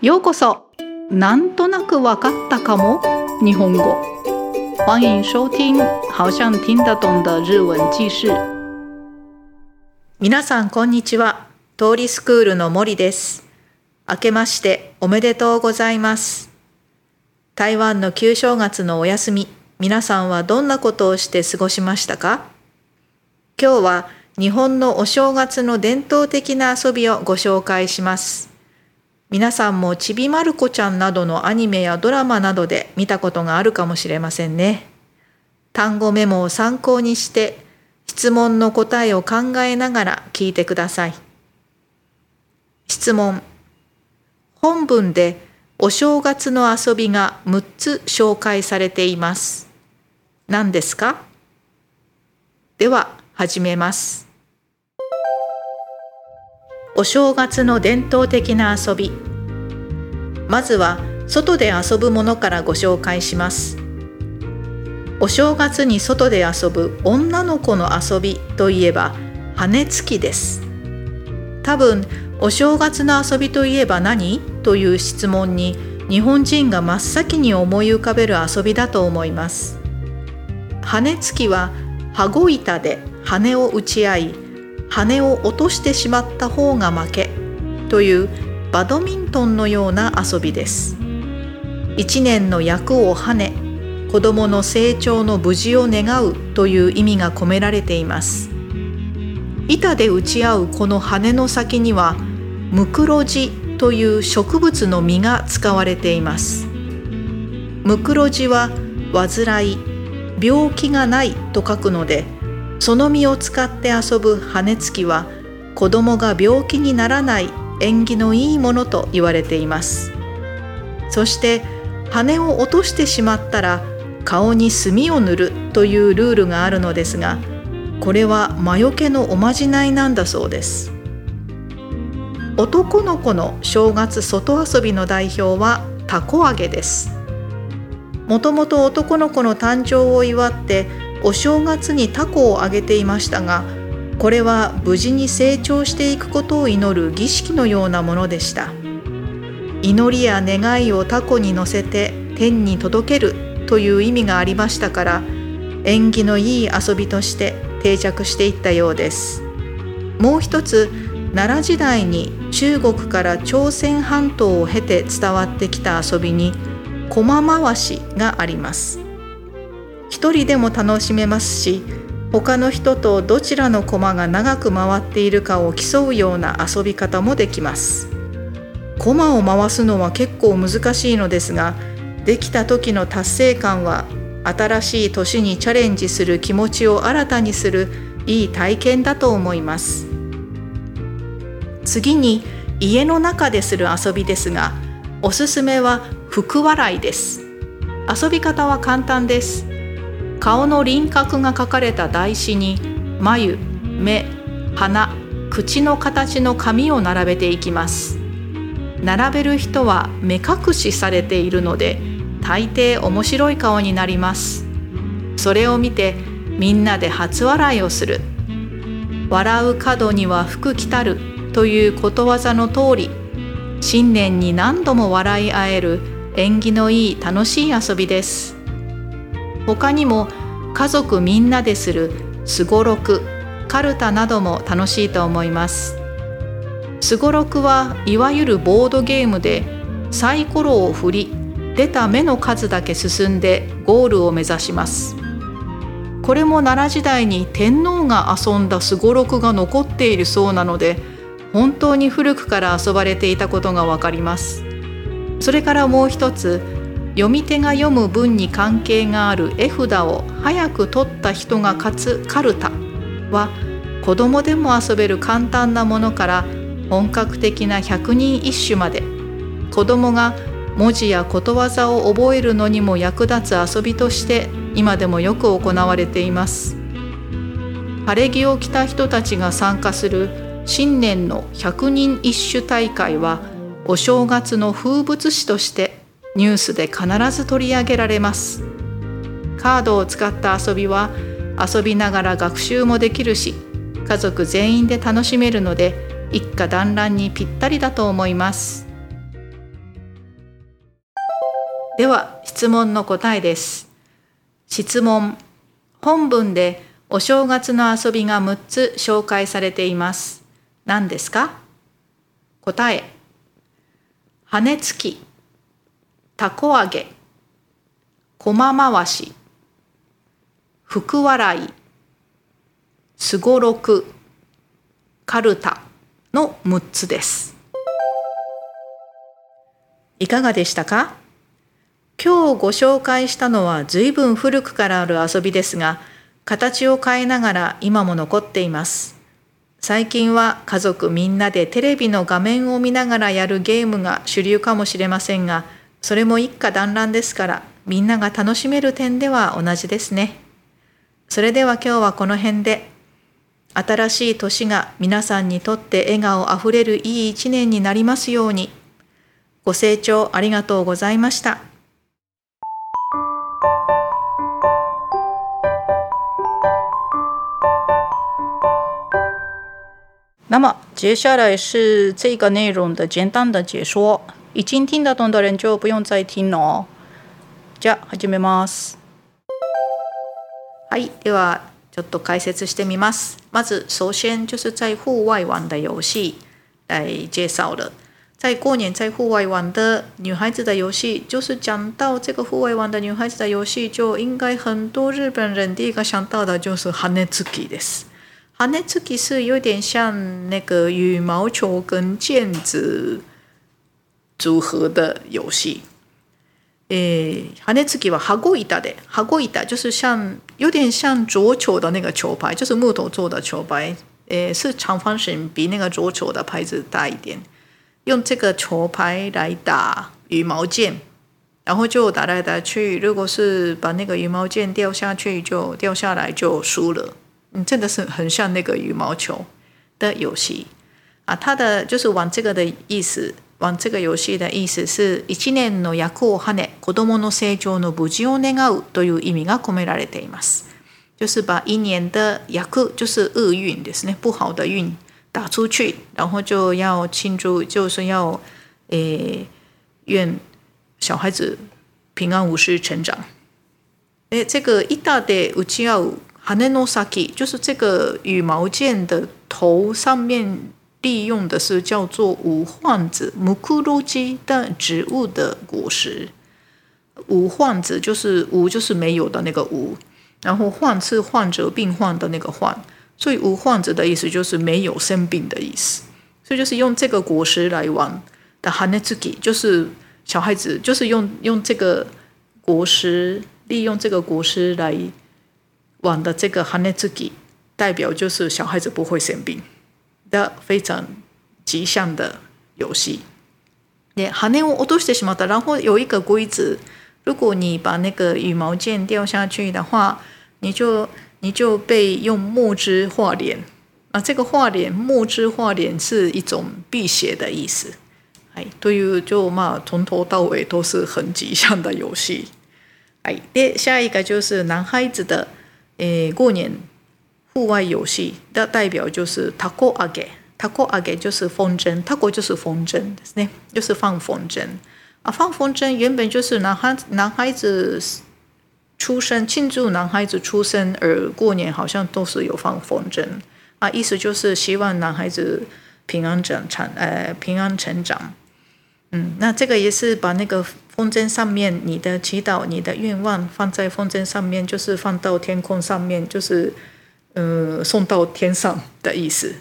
ようこそ。なんとなくわかったかも。日本語。欢迎收听好像听得懂的日文記事。皆さんこんにちは。通りスクールの森です。明けましておめでとうございます。台湾の旧正月のお休み。皆さんはどんなことをして過ごしましたか？今日は日本のお正月の伝統的な遊びをご紹介します。皆さんもちびまる子ちゃんなどのアニメやドラマなどで見たことがあるかもしれませんね。単語メモを参考にして質問の答えを考えながら聞いてください。質問。本文でお正月の遊びが6つ紹介されています。何ですか？では始めます。お正月の伝統的な遊び。まずは外で遊ぶものからご紹介します。お正月に外で遊ぶ女の子の遊びといえば羽つきです。多分お正月の遊びといえば何という質問に日本人が真っ先に思い浮かべる遊びだと思います。羽つきは羽子板で羽を打ち合い羽を落としてしまった方が負けというバドミントンのような遊びです。一年の役を跳ね子どもの成長の無事を願うという意味が込められています。板で打ち合うこの羽の先にはムクロジという植物の実が使われています。ムクロジは患い病気がないと書くのでその実を使って遊ぶ羽つきは子供が病気にならない縁起のいいものと言われています。そして羽を落としてしまったら顔に墨を塗るというルールがあるのですがこれは魔除けのおまじないなんだそうです。男の子の正月外遊びの代表はたこ揚げです。もともと男の子の誕生を祝ってお正月にタコをあげていましたがこれは無事に成長していくことを祈る儀式のようなものでした。祈りや願いをタコに乗せて天に届けるという意味がありましたから縁起のいい遊びとして定着していったようです。もう一つ奈良時代に中国から朝鮮半島を経て伝わってきた遊びに駒回しがあります。一人でも楽しめますし他の人とどちらの駒が長く回っているかを競うような遊び方もできます。駒を回すのは結構難しいのですができた時の達成感は新しい年にチャレンジする気持ちを新たにするいい体験だと思います。次に家の中でする遊びですがおすすめは福笑いです。遊び方は簡単です。顔の輪郭が描かれた台紙に眉目鼻口の形の紙を並べていきます。並べる人は目隠しされているので大抵面白い顔になります。それを見てみんなで初笑いをする。笑う角には福来たるということわざの通り新年に何度も笑い合える縁起のいい楽しい遊びです。他にも家族みんなでするすごろくかるたなども楽しいと思います。すごろくはいわゆるボードゲームでサイコロを振り出た目の数だけ進んでゴールを目指します。これも奈良時代に天皇が遊んだすごろくが残っているそうなので本当に古くから遊ばれていたことがわかります。それからもう一つ読み手が読む文に関係がある絵札を早く取った人が勝つカルタは子供でも遊べる簡単なものから本格的な百人一首まで子供が文字やことわざを覚えるのにも役立つ遊びとして今でもよく行われています。晴れ着を着た人たちが参加する新年の百人一首大会はお正月の風物詩としてニュースで必ず取り上げられます。カードを使った遊びは遊びながら学習もできるし家族全員で楽しめるので一家団らんにぴったりだと思います。では質問の答えです。質問。本文でお正月の遊びが6つ紹介されています。何ですか？答え。羽根つき。たこ揚げ駒回し福笑いすごろくかるたの6つです。いかがでしたか？今日ご紹介したのは随分古くからある遊びですが、形を変えながら今も残っています。最近は家族みんなでテレビの画面を見ながらやるゲームが主流かもしれませんが、それも一家団らんですから、みんなが楽しめる点では同じですね。それでは今日はこの辺で、新しい年が皆さんにとって笑顔あふれるいい一年になりますように。ご清聴ありがとうございました。那么接下来是这个内容的简单的解说，已经听得懂的人就不用再听了哦。じゃあ始めます。はい、ではちょっと解説してみます。まず首先就是在户外玩的游戏来介绍了。在过年在户外玩的女孩子的游戏，就是讲到这个户外玩的女孩子的游戏，就应该很多日本人第一个想到的就是羽根つきです。羽根つき是有点像那个羽毛球跟毽子组合的游戏。诶，羽根つきは羽子板的，羽子板就是像有点像桌球的那个球拍，就是木头做的球拍，诶，是长方形，比那个桌球的拍子大一点。用这个球拍来打羽毛毽，然后就打来打去。如果是把那个羽毛毽掉下去，就掉下来就输了。嗯，真的是很像那个羽毛球的游戏啊。它的就是玩这个的意思， 玩这个游戏的意思是一年の役を跳ね、子供の成長の無事を願うという意味が込められています。就是把一年的役就是厄运ですね，不好的运打出去，然后就要庆祝，就是要诶愿小孩子平安无事成长。诶，这个一大的うち要羽の先，就是这个羽毛剑的头上面利用的是叫做五患子木库罗基的植物的果实。五患子就是五就是没有的那个五，然后患是患者病患的那个患，所以无患子的意思就是没有生病的意思。所以就是用这个果实来玩的羽根つき，就是小孩子就是用用这个果实，利用这个果实来。玩的这个羽根つき，代表就是小孩子不会生病 的非常吉祥的游戏。で、羽を落としてしまった。然后有一个规则，如果你把那个羽毛剑掉下去的话，你就你就被用墨汁画脸啊。这个画脸，墨汁画脸是一种辟邪的意思。哎，对于就嘛，从头到尾都是很吉祥的游戏。哎，第下一个就是男孩子的。诶，过年 户外游戏的代表就是タコ揚げ，タコ揚げ就是风筝，タコ就是风筝，呢，就是放风筝啊。放风筝原本就是男孩男孩子出生庆祝男孩子出生，而过年好像都是有放风筝啊，意思就是希望男孩子平安长成，呃，平安成长。嗯，那这个也是把那个。风筝上面，你的祈祷、你的愿望放在风筝上面，就是放到天空上面，就是 呃送到天上的意思。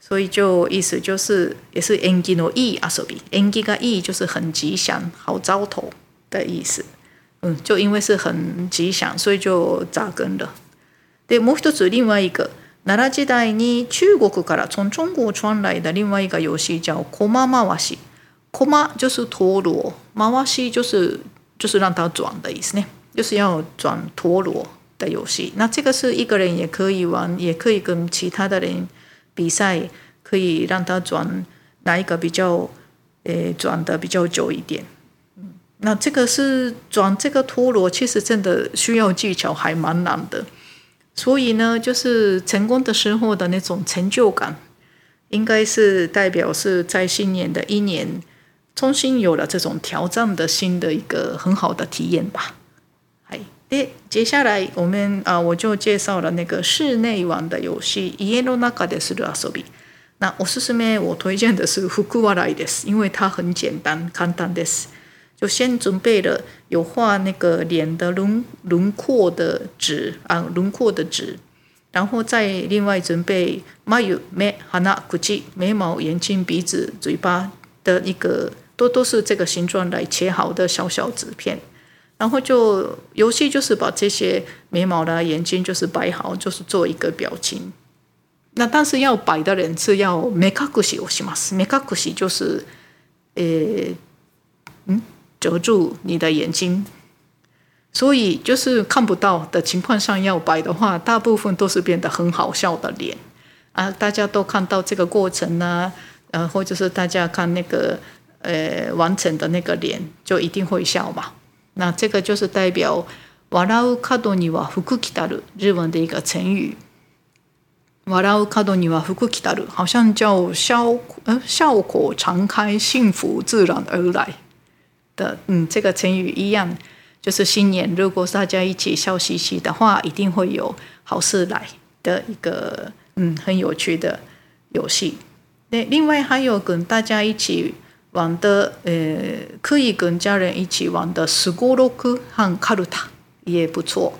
所以就意思就是也是縁起のいい遊び，縁起がいい就是很吉祥、好兆头的意思。嗯，就因为是很吉祥，所以就扎根了。でもう一つ另外一个奈良時代に中国から从中国传来的另外一个游戏叫駒回し。駒就是陀螺，回し就是就是让它转的意思呢，就是要转陀螺 的游戏。那这个是一个人也可以玩，也可以跟其他的人比赛，可以让他转哪一个比较，诶转的比较久一点。嗯，那这个是转这个陀螺，其实真的需要技巧，还蛮难的。所以呢，就是成功的时候的那种成就感，应该是代表是在新年的一年。重新有了这种挑战的新的一个很好的体验吧。はい。で、接下来我们啊，我就介绍了那个室内玩的游戏，家の中でする遊び。那我是すめ我推荐的是福笑いです，因为它很简单，簡単です。就先准备了有画那个脸的轮轮廓的纸啊，轮廓的纸，然后再另外准备眉、目、鼻、口、眉毛、眼睛、鼻子、嘴巴的一个都都是这个形状来切好的小小纸片， 然后就游戏就是把这些眉毛啦、眼睛就是摆好，就是做一个表情。那但是要摆的人是要目隠しをします。目隠し就是，呃，嗯。遮住你的眼睛，所以就是看不到的情况上要摆的话，大部分都是变得很好笑的脸啊！大家都看到这个过程呢，呃，或者是大家看那个呃完成的那个脸，就一定会笑嘛。 那这个就是代表“笑う角には福来たる”日文的一个成语，“笑う角には福来たる”好像叫笑呃笑口常开，幸福自然而来。的，嗯，这个成语一样，就是新年，如果大家一起笑嘻嘻的话，一定会有好事来。的一个，嗯，很有趣的游戏。那另外还有跟大家一起玩的，呃，可以跟家人一起玩的スゴロク和カルタ也不错。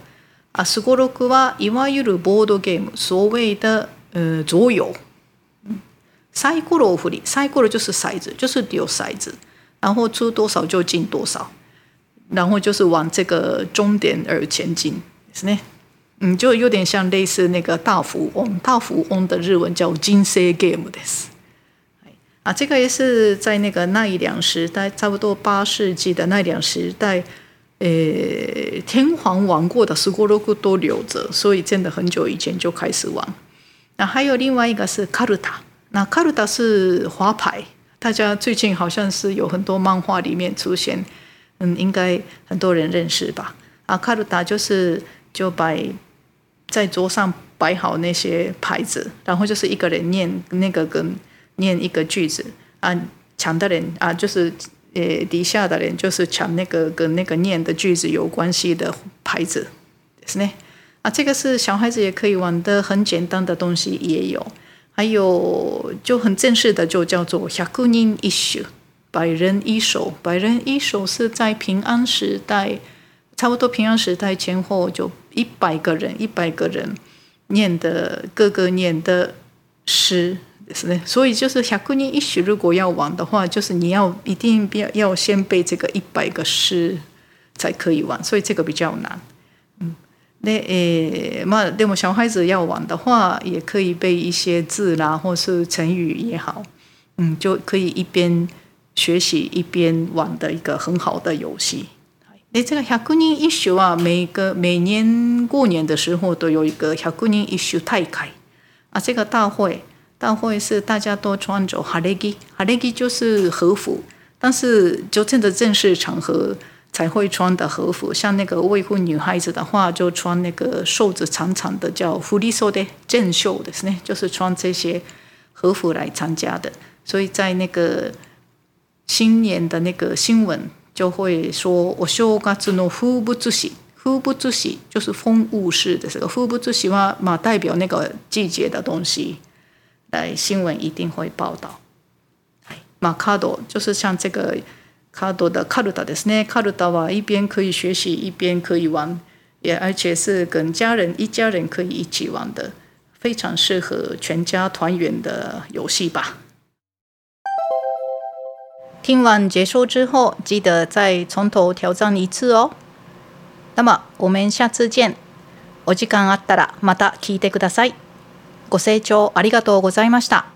啊，スゴロクはいわゆるボードゲーム，所谓的呃桌游。嗯，サイコロを振り，サイコロ就是骰子，就是丢骰子。然后出多少就进多少，然后就是往这个终点而前进，是呢，嗯，就有点像类似那个大富翁，大富翁的日文叫金色 game 的是， 啊，这个也是在那个奈良时代，差不多八世纪的奈良时代，呃，天皇玩过的斯锅罗库都留着，所以真的很久以前就开始玩。那还有另外一个是卡鲁塔，那卡鲁塔是花牌。大家最近好像是有很多漫画里面出现，嗯，应该很多人认识吧？啊，卡鲁达就是就摆在桌上摆好那些牌子，然后就是一个人念那个跟念一个句子啊，抢的人啊，就是呃底下的人就是抢那个跟那个念的句子有关系的牌子，是呢？啊，这个是小孩子也可以玩的很简单的东西也有。还有就很正式的，就叫做“百人一首”，百人一首，百人一首是在平安时代，差不多平安时代前后，就一百个人，一百个人念的各个念的诗，是呢。所以就是“百人一首”，如果要玩的话，就是你要一定要要先背这个一百个诗才可以玩，所以这个比较难。嗯那诶，嘛，那么小孩子要玩的话，也可以背一些字啦，或是成语也好，嗯，就可以一边学习一边玩的一个很好的游戏。那，这个百人一首啊，每个每年过年的时候都有一个百人一首大会啊，这个大会大会是大家都穿着哈雷吉，哈雷吉就是和服，但是就真的正式场合。才会穿的和服，像那个未婚女孩子的话，就穿那个袖子长长的，叫福利袖的正袖的是呢，就是穿这些和服来参加的。所以在那个新年的那个新闻就会说，我修嘎子诺福不自喜，福不自喜就是风物诗的这个福不自喜嘛，嘛代表那个季节的东西，来新闻一定会报道。马卡多就是像这个。卡多的卡鲁达的是呢，卡鲁达哇，一边可以学习，一边可以玩，也而且是跟家人一家人可以一起玩的，非常适合全家团圆的游戏吧。听完结束之后，记得再从头挑战一次哦。那么我们下次见。お時間あったらまた聞いてください。 ご清聴ありがとうございました。